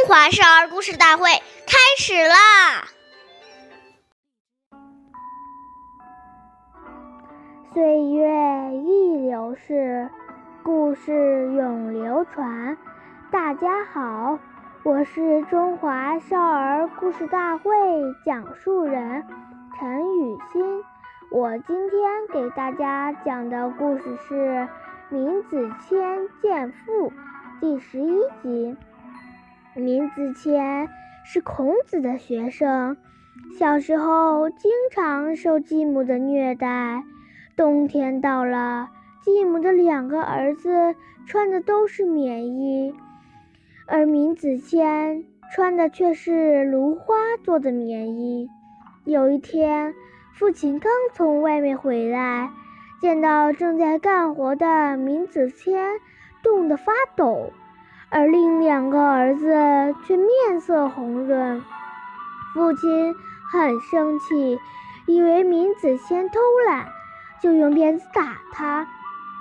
中华少儿故事大会开始啦！岁月易流逝，故事永流传。大家好，我是中华少儿故事大会讲述人陈雨欣。我今天给大家讲的故事是《闵子骞见父》第十一集。闵子骞是孔子的学生，小时候经常受继母的虐待。冬天到了，继母的两个儿子穿的都是棉衣，而闵子骞穿的却是芦花做的棉衣。有一天，父亲刚从外面回来，见到正在干活的闵子骞，冻得发抖。而另两个儿子却面色红润，父亲很生气，以为闵子骞偷懒，就用鞭子打他，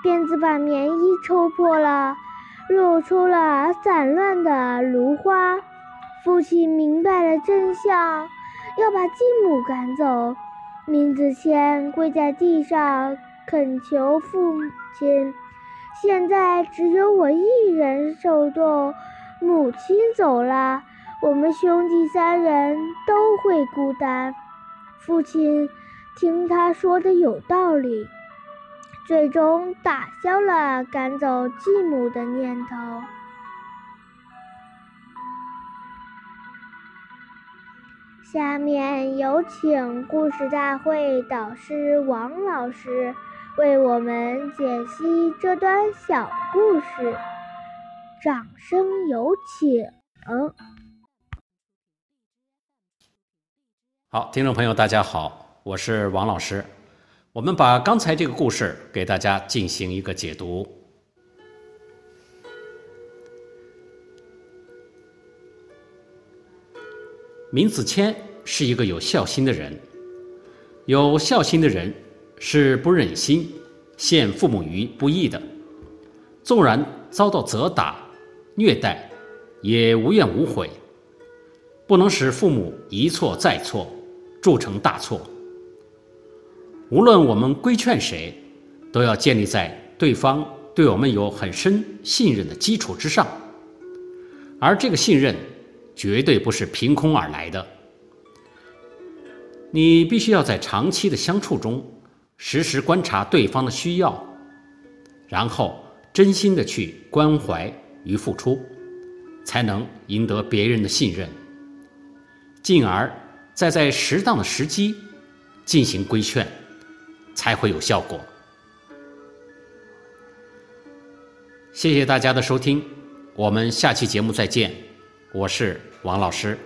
鞭子把棉衣抽破了，露出了散乱的芦花。父亲明白了真相，要把继母赶走。闵子骞跪在地上恳求父亲。现在只有我一人受冻，母亲走了，我们兄弟三人都会孤单。父亲听他说的有道理，最终打消了赶走继母的念头。下面有请故事大会导师王老师。为我们解析这段小故事，掌声有请。好，听众朋友，大家好，我是王老师。我们把刚才这个故事给大家进行一个解读。闵子骞是一个有孝心的人，有孝心的人。是不忍心陷父母于不义的，纵然遭到责打、虐待，也无怨无悔。不能使父母一错再错，铸成大错。无论我们规劝谁，都要建立在对方对我们有很深信任的基础之上，而这个信任绝对不是凭空而来的。你必须要在长期的相处中。时时观察对方的需要，然后真心的去关怀与付出，才能赢得别人的信任，进而再在适当的时机进行规劝，才会有效果。谢谢大家的收听，我们下期节目再见，我是王老师。